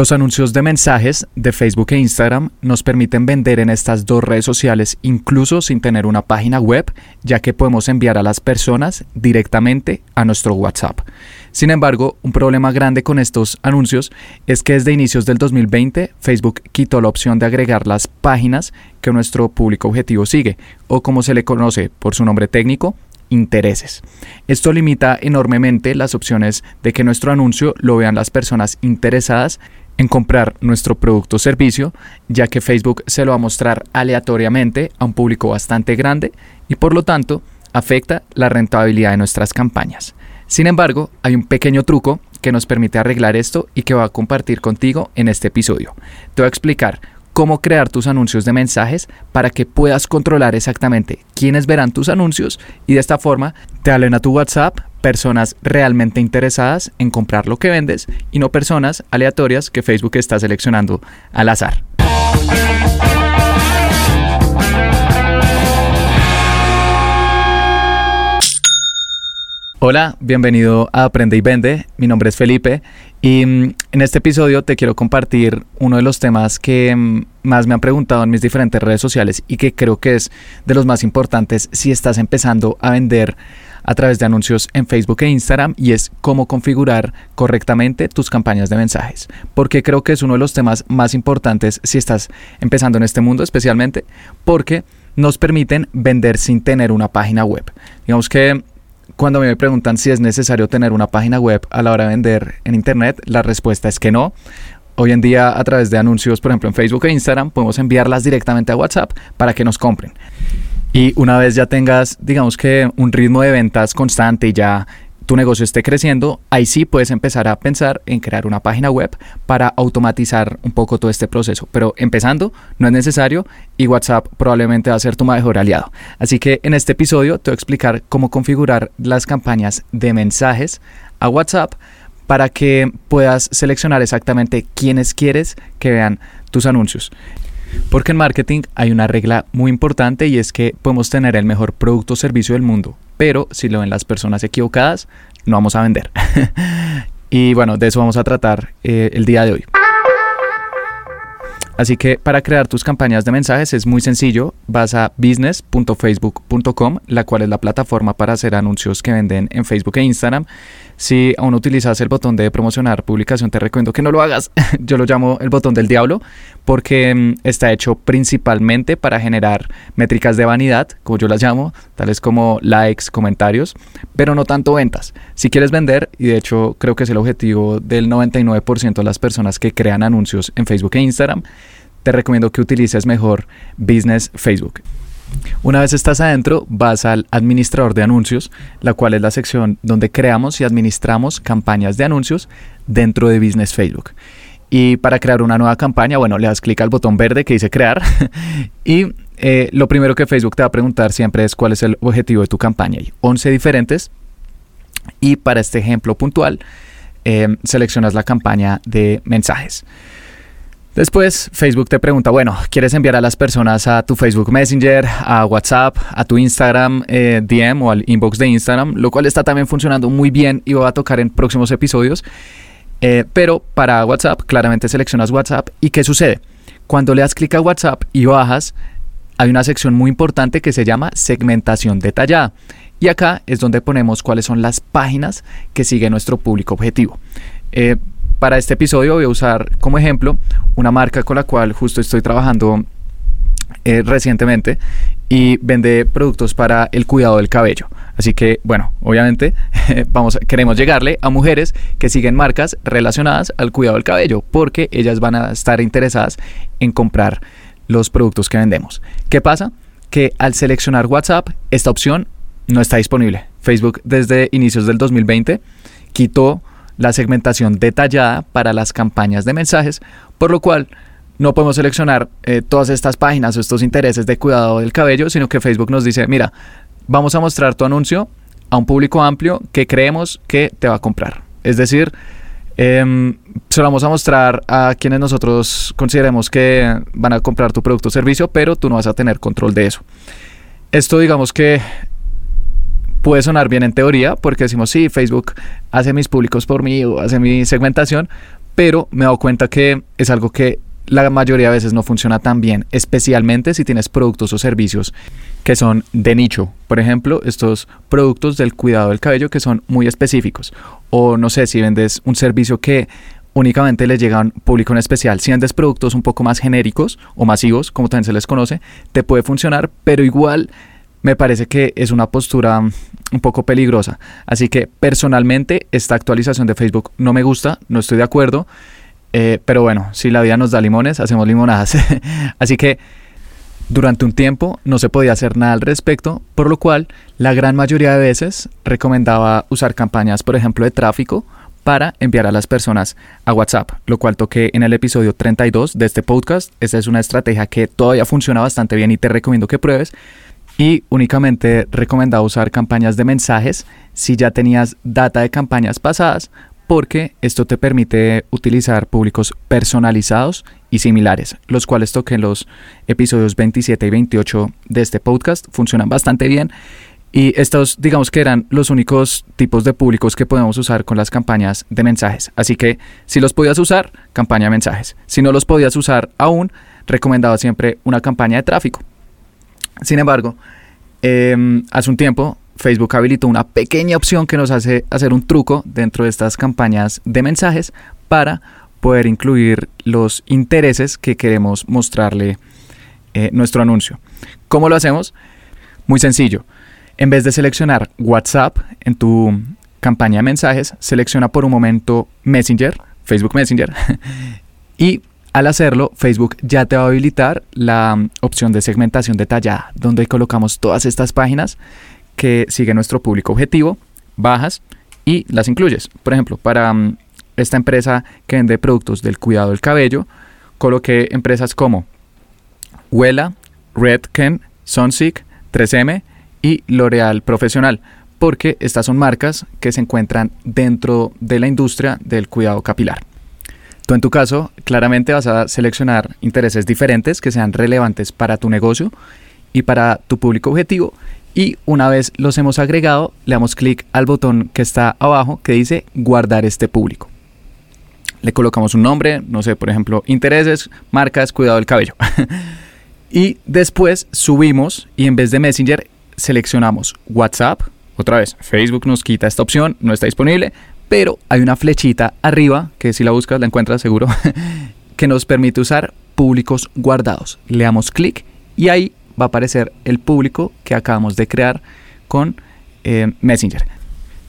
Los anuncios de mensajes de Facebook e Instagram nos permiten vender en estas dos redes sociales incluso sin tener una página web, ya que podemos enviar a las personas directamente a nuestro WhatsApp. Sin embargo, un problema grande con estos anuncios es que desde inicios del 2020 Facebook quitó la opción de agregar las páginas que nuestro público objetivo sigue, o como se le conoce por su nombre técnico, intereses. Esto limita enormemente las opciones de que nuestro anuncio lo vean las personas interesadas en comprar nuestro producto o servicio, ya que Facebook se lo va a mostrar aleatoriamente a un público bastante grande y por lo tanto afecta la rentabilidad de nuestras campañas. Sin embargo, hay un pequeño truco que nos permite arreglar esto y que voy a compartir contigo en este episodio. Te voy a explicar cómo crear tus anuncios de mensajes para que puedas controlar exactamente quiénes verán tus anuncios y de esta forma te hablen a tu WhatsApp personas realmente interesadas en comprar lo que vendes y no personas aleatorias que Facebook está seleccionando al azar. Hola, bienvenido a Aprende y Vende. Mi nombre es Felipe y mm, en este episodio te quiero compartir uno de los temas que mm, más me han preguntado en mis diferentes redes sociales y que creo que es de los más importantes si estás empezando a vender a través de anuncios en Facebook e Instagram y es cómo configurar correctamente tus campañas de mensajes. Porque creo que es uno de los temas más importantes si estás empezando en este mundo especialmente porque nos permiten vender sin tener una página web. Digamos que cuando me preguntan si es necesario tener una página web a la hora de vender en Internet, la respuesta es que no. Hoy en día a través de anuncios, por ejemplo en Facebook e Instagram, podemos enviarlas directamente a WhatsApp para que nos compren. Y una vez ya tengas, digamos que un ritmo de ventas constante y ya tu negocio esté creciendo, ahí sí puedes empezar a pensar en crear una página web para automatizar un poco todo este proceso. Pero empezando, no es necesario y WhatsApp probablemente va a ser tu mejor aliado. Así que en este episodio te voy a explicar cómo configurar las campañas de mensajes a WhatsApp para que puedas seleccionar exactamente quiénes quieres que vean tus anuncios. Porque en marketing hay una regla muy importante y es que podemos tener el mejor producto o servicio del mundo, pero si lo ven las personas equivocadas, no vamos a vender. y bueno, de eso vamos a tratar eh, el día de hoy. Así que para crear tus campañas de mensajes es muy sencillo. Vas a business.facebook.com, la cual es la plataforma para hacer anuncios que venden en Facebook e Instagram. Si aún utilizas el botón de promocionar publicación, te recomiendo que no lo hagas. Yo lo llamo el botón del diablo porque mm, está hecho principalmente para generar métricas de vanidad, como yo las llamo, tales como likes, comentarios, pero no tanto ventas. Si quieres vender, y de hecho creo que es el objetivo del 99% de las personas que crean anuncios en Facebook e Instagram, te recomiendo que utilices mejor Business Facebook. Una vez estás adentro, vas al administrador de anuncios, la cual es la sección donde creamos y administramos campañas de anuncios dentro de Business Facebook. Y para crear una nueva campaña, bueno, le das clic al botón verde que dice crear y eh, lo primero que Facebook te va a preguntar siempre es cuál es el objetivo de tu campaña. Hay 11 diferentes y para este ejemplo puntual eh, seleccionas la campaña de mensajes. Después Facebook te pregunta, bueno, ¿quieres enviar a las personas a tu Facebook Messenger, a WhatsApp, a tu Instagram eh, DM o al inbox de Instagram? Lo cual está también funcionando muy bien y va a tocar en próximos episodios. Eh, pero para WhatsApp, claramente seleccionas WhatsApp. ¿Y qué sucede? Cuando le das clic a WhatsApp y bajas, hay una sección muy importante que se llama segmentación detallada. Y acá es donde ponemos cuáles son las páginas que sigue nuestro público objetivo. Eh, para este episodio voy a usar como ejemplo una marca con la cual justo estoy trabajando eh, recientemente y vende productos para el cuidado del cabello. Así que, bueno, obviamente vamos, queremos llegarle a mujeres que siguen marcas relacionadas al cuidado del cabello, porque ellas van a estar interesadas en comprar los productos que vendemos. ¿Qué pasa? Que al seleccionar WhatsApp, esta opción no está disponible. Facebook desde inicios del 2020 quitó la segmentación detallada para las campañas de mensajes, por lo cual no podemos seleccionar eh, todas estas páginas o estos intereses de cuidado del cabello, sino que Facebook nos dice, mira, vamos a mostrar tu anuncio a un público amplio que creemos que te va a comprar. Es decir, eh, se lo vamos a mostrar a quienes nosotros consideremos que van a comprar tu producto o servicio, pero tú no vas a tener control de eso. Esto digamos que puede sonar bien en teoría, porque decimos, sí, Facebook hace mis públicos por mí o hace mi segmentación, pero me he dado cuenta que es algo que la mayoría de veces no funciona tan bien, especialmente si tienes productos o servicios que son de nicho. Por ejemplo, estos productos del cuidado del cabello que son muy específicos. O no sé, si vendes un servicio que únicamente le llega a un público en especial. Si vendes productos un poco más genéricos o masivos, como también se les conoce, te puede funcionar, pero igual me parece que es una postura un poco peligrosa. Así que personalmente esta actualización de Facebook no me gusta, no estoy de acuerdo. Eh, pero bueno, si la vida nos da limones, hacemos limonadas. Así que durante un tiempo no se podía hacer nada al respecto, por lo cual la gran mayoría de veces recomendaba usar campañas, por ejemplo, de tráfico para enviar a las personas a WhatsApp, lo cual toqué en el episodio 32 de este podcast. Esta es una estrategia que todavía funciona bastante bien y te recomiendo que pruebes. Y únicamente recomendaba usar campañas de mensajes si ya tenías data de campañas pasadas porque esto te permite utilizar públicos personalizados y similares, los cuales toqué en los episodios 27 y 28 de este podcast, funcionan bastante bien. Y estos, digamos que eran los únicos tipos de públicos que podemos usar con las campañas de mensajes. Así que si los podías usar, campaña de mensajes. Si no los podías usar aún, recomendaba siempre una campaña de tráfico. Sin embargo, em, hace un tiempo Facebook habilitó una pequeña opción que nos hace hacer un truco dentro de estas campañas de mensajes para poder incluir los intereses que queremos mostrarle eh, nuestro anuncio. ¿Cómo lo hacemos? Muy sencillo. En vez de seleccionar WhatsApp en tu campaña de mensajes, selecciona por un momento Messenger, Facebook Messenger, y al hacerlo, Facebook ya te va a habilitar la opción de segmentación detallada, donde colocamos todas estas páginas que sigue nuestro público objetivo, bajas y las incluyes. Por ejemplo, para mm, esta empresa que vende productos del cuidado del cabello, coloqué empresas como Huela, Redken, Sunsilk, 3M y L'Oreal Profesional, porque estas son marcas que se encuentran dentro de la industria del cuidado capilar. Tú en tu caso, claramente vas a seleccionar intereses diferentes que sean relevantes para tu negocio y para tu público objetivo y una vez los hemos agregado, le damos clic al botón que está abajo que dice guardar este público. Le colocamos un nombre, no sé, por ejemplo, intereses, marcas, cuidado del cabello. y después subimos y en vez de Messenger seleccionamos WhatsApp. Otra vez, Facebook nos quita esta opción, no está disponible, pero hay una flechita arriba, que si la buscas la encuentras seguro, que nos permite usar públicos guardados. Le damos clic y ahí va a aparecer el público que acabamos de crear con eh, Messenger.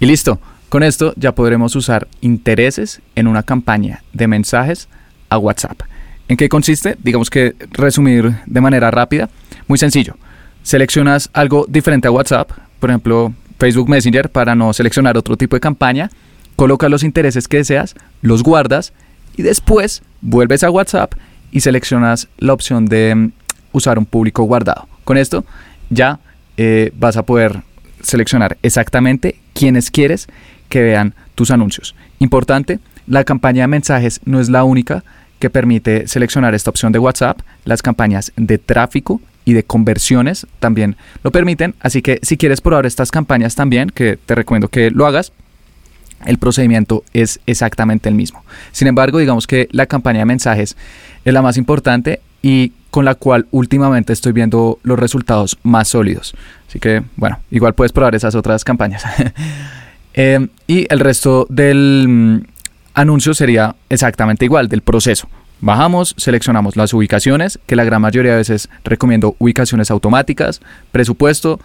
Y listo, con esto ya podremos usar intereses en una campaña de mensajes a WhatsApp. ¿En qué consiste? Digamos que resumir de manera rápida. Muy sencillo. Seleccionas algo diferente a WhatsApp, por ejemplo Facebook Messenger para no seleccionar otro tipo de campaña. Colocas los intereses que deseas, los guardas y después vuelves a WhatsApp y seleccionas la opción de usar un público guardado. Con esto ya eh, vas a poder seleccionar exactamente quiénes quieres que vean tus anuncios. Importante, la campaña de mensajes no es la única que permite seleccionar esta opción de WhatsApp. Las campañas de tráfico y de conversiones también lo permiten. Así que si quieres probar estas campañas también, que te recomiendo que lo hagas, el procedimiento es exactamente el mismo. Sin embargo, digamos que la campaña de mensajes es la más importante y con la cual últimamente estoy viendo los resultados más sólidos. Así que, bueno, igual puedes probar esas otras campañas. Em, y el resto del mm, anuncio sería exactamente igual, del proceso. Bajamos, seleccionamos las ubicaciones, que la gran mayoría de veces recomiendo ubicaciones automáticas, presupuesto,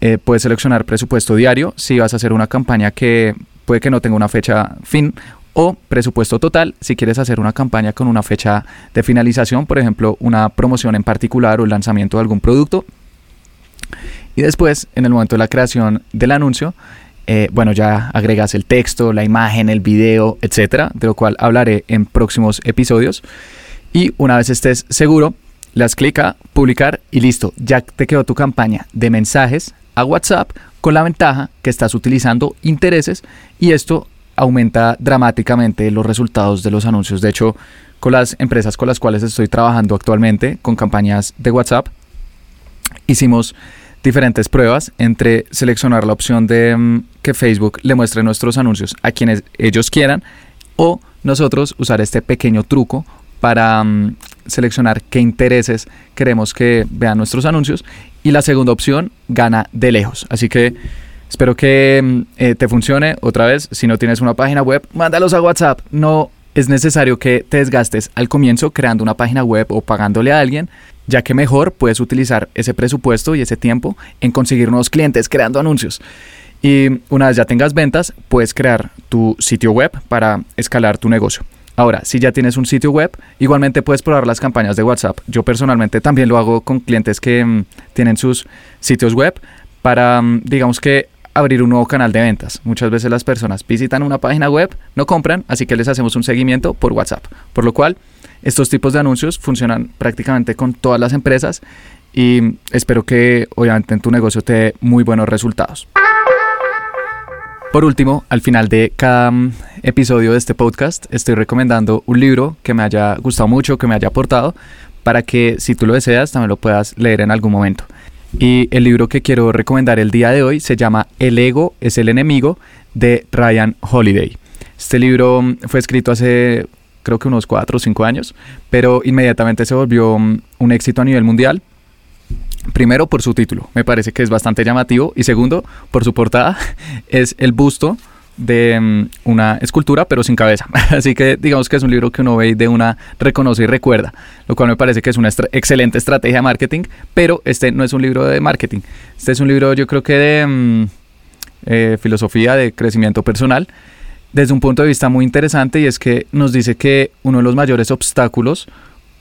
eh, puedes seleccionar presupuesto diario si vas a hacer una campaña que puede que no tenga una fecha fin o presupuesto total si quieres hacer una campaña con una fecha de finalización, por ejemplo, una promoción en particular o el lanzamiento de algún producto. Y después, en el momento de la creación del anuncio, eh, bueno, ya agregas el texto, la imagen, el video, etcétera, de lo cual hablaré en próximos episodios. Y una vez estés seguro, clic a publicar y listo, ya te quedó tu campaña de mensajes a WhatsApp con la ventaja que estás utilizando intereses y esto aumenta dramáticamente los resultados de los anuncios. De hecho, con las empresas con las cuales estoy trabajando actualmente, con campañas de WhatsApp, hicimos diferentes pruebas entre seleccionar la opción de mm, que Facebook le muestre nuestros anuncios a quienes ellos quieran o nosotros usar este pequeño truco para mm, seleccionar qué intereses queremos que vean nuestros anuncios. Y la segunda opción gana de lejos. Así que espero que mm, eh, te funcione. Otra vez, si no tienes una página web, mándalos a WhatsApp. No es necesario que te desgastes al comienzo creando una página web o pagándole a alguien, ya que mejor puedes utilizar ese presupuesto y ese tiempo en conseguir nuevos clientes creando anuncios. Y una vez ya tengas ventas, puedes crear tu sitio web para escalar tu negocio. Ahora, si ya tienes un sitio web, igualmente puedes probar las campañas de WhatsApp. Yo personalmente también lo hago con clientes que mm, tienen sus sitios web para, mm, digamos que, abrir un nuevo canal de ventas. Muchas veces las personas visitan una página web, no compran, así que les hacemos un seguimiento por WhatsApp. Por lo cual, estos tipos de anuncios funcionan prácticamente con todas las empresas y espero que obviamente en tu negocio te dé muy buenos resultados. Por último, al final de cada mm, episodio de este podcast, estoy recomendando un libro que me haya gustado mucho, que me haya aportado, para que si tú lo deseas también lo puedas leer en algún momento. Y el libro que quiero recomendar el día de hoy se llama El ego es el enemigo de Ryan Holiday. Este libro mm, fue escrito hace creo que unos 4 o 5 años, pero inmediatamente se volvió mm, un éxito a nivel mundial Primero por su título, me parece que es bastante llamativo. Y segundo, por su portada, es el busto de mm, una escultura pero sin cabeza. Así que digamos que es un libro que uno ve y de una reconoce y recuerda, lo cual me parece que es una excelente estrategia de marketing, pero este no es un libro de marketing. Este es un libro yo creo que de mm, eh, filosofía de crecimiento personal desde un punto de vista muy interesante y es que nos dice que uno de los mayores obstáculos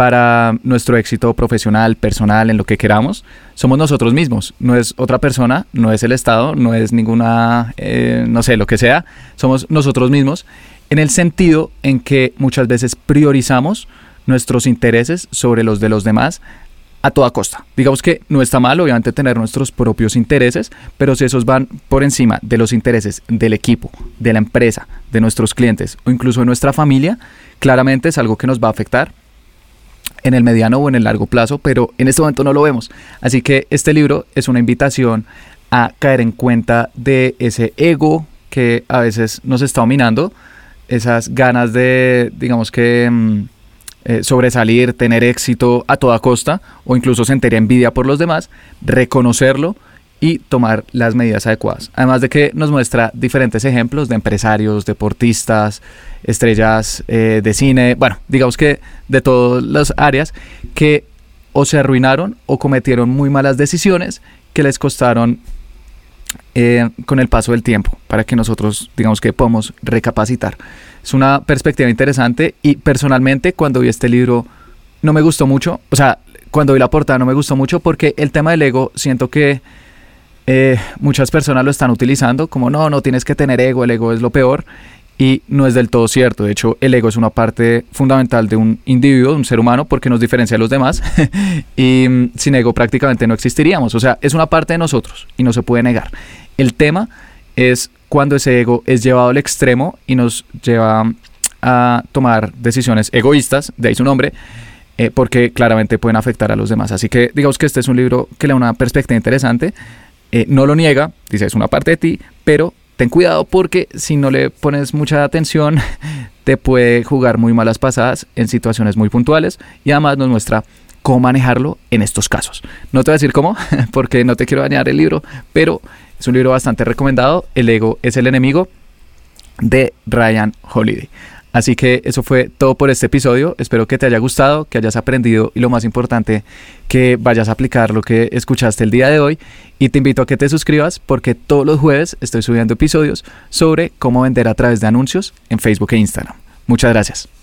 para nuestro éxito profesional, personal, en lo que queramos, somos nosotros mismos. No es otra persona, no es el Estado, no es ninguna, eh, no sé, lo que sea. Somos nosotros mismos en el sentido en que muchas veces priorizamos nuestros intereses sobre los de los demás a toda costa. Digamos que no está mal, obviamente, tener nuestros propios intereses, pero si esos van por encima de los intereses del equipo, de la empresa, de nuestros clientes o incluso de nuestra familia, claramente es algo que nos va a afectar en el mediano o en el largo plazo, pero en este momento no lo vemos. Así que este libro es una invitación a caer en cuenta de ese ego que a veces nos está dominando, esas ganas de, digamos que, mm, eh, sobresalir, tener éxito a toda costa o incluso sentir envidia por los demás, reconocerlo y tomar las medidas adecuadas. Además de que nos muestra diferentes ejemplos de empresarios, deportistas, estrellas eh, de cine, bueno, digamos que de todas las áreas que o se arruinaron o cometieron muy malas decisiones que les costaron eh, con el paso del tiempo para que nosotros digamos que podamos recapacitar. Es una perspectiva interesante y personalmente cuando vi este libro no me gustó mucho, o sea, cuando vi la portada no me gustó mucho porque el tema del ego siento que eh, muchas personas lo están utilizando como no, no tienes que tener ego, el ego es lo peor y no es del todo cierto. De hecho, el ego es una parte fundamental de un individuo, de un ser humano, porque nos diferencia de los demás y mm, sin ego prácticamente no existiríamos. O sea, es una parte de nosotros y no se puede negar. El tema es cuando ese ego es llevado al extremo y nos lleva a tomar decisiones egoístas, de ahí su nombre, eh, porque claramente pueden afectar a los demás. Así que digamos que este es un libro que le da una perspectiva interesante eh, no lo niega, dice es una parte de ti, pero ten cuidado porque si no le pones mucha atención te puede jugar muy malas pasadas en situaciones muy puntuales y además nos muestra cómo manejarlo en estos casos. No te voy a decir cómo, porque no te quiero dañar el libro, pero es un libro bastante recomendado. El ego es el enemigo de Ryan Holiday. Así que eso fue todo por este episodio. Espero que te haya gustado, que hayas aprendido y lo más importante, que vayas a aplicar lo que escuchaste el día de hoy. Y te invito a que te suscribas porque todos los jueves estoy subiendo episodios sobre cómo vender a través de anuncios en Facebook e Instagram. Muchas gracias.